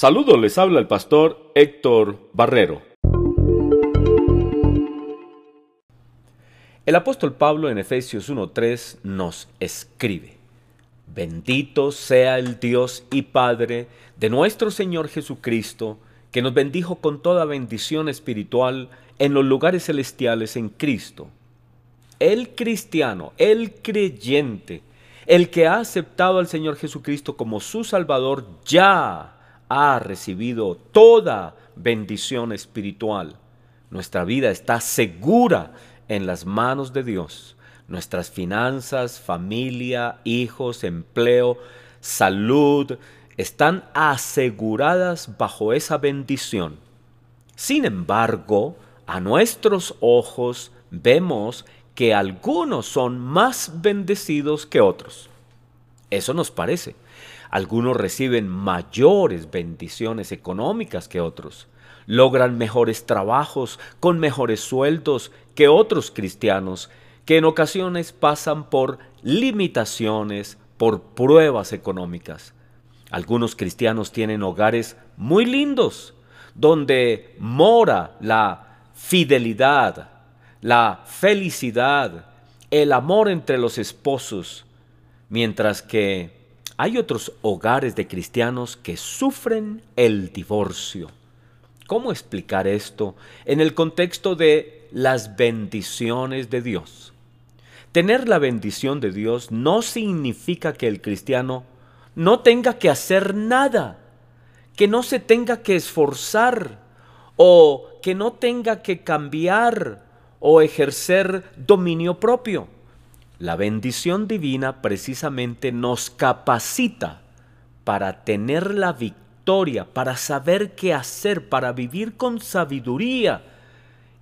Saludos, les habla el pastor Héctor Barrero. El apóstol Pablo en Efesios 1.3 nos escribe, Bendito sea el Dios y Padre de nuestro Señor Jesucristo, que nos bendijo con toda bendición espiritual en los lugares celestiales en Cristo. El cristiano, el creyente, el que ha aceptado al Señor Jesucristo como su Salvador, ya ha recibido toda bendición espiritual. Nuestra vida está segura en las manos de Dios. Nuestras finanzas, familia, hijos, empleo, salud, están aseguradas bajo esa bendición. Sin embargo, a nuestros ojos vemos que algunos son más bendecidos que otros. Eso nos parece. Algunos reciben mayores bendiciones económicas que otros. Logran mejores trabajos con mejores sueldos que otros cristianos que en ocasiones pasan por limitaciones, por pruebas económicas. Algunos cristianos tienen hogares muy lindos, donde mora la fidelidad, la felicidad, el amor entre los esposos, mientras que hay otros hogares de cristianos que sufren el divorcio. ¿Cómo explicar esto en el contexto de las bendiciones de Dios? Tener la bendición de Dios no significa que el cristiano no tenga que hacer nada, que no se tenga que esforzar o que no tenga que cambiar o ejercer dominio propio. La bendición divina precisamente nos capacita para tener la victoria, para saber qué hacer, para vivir con sabiduría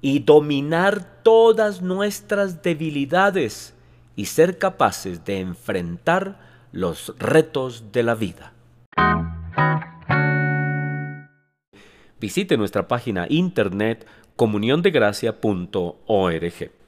y dominar todas nuestras debilidades y ser capaces de enfrentar los retos de la vida. Visite nuestra página internet comuniondegracia.org.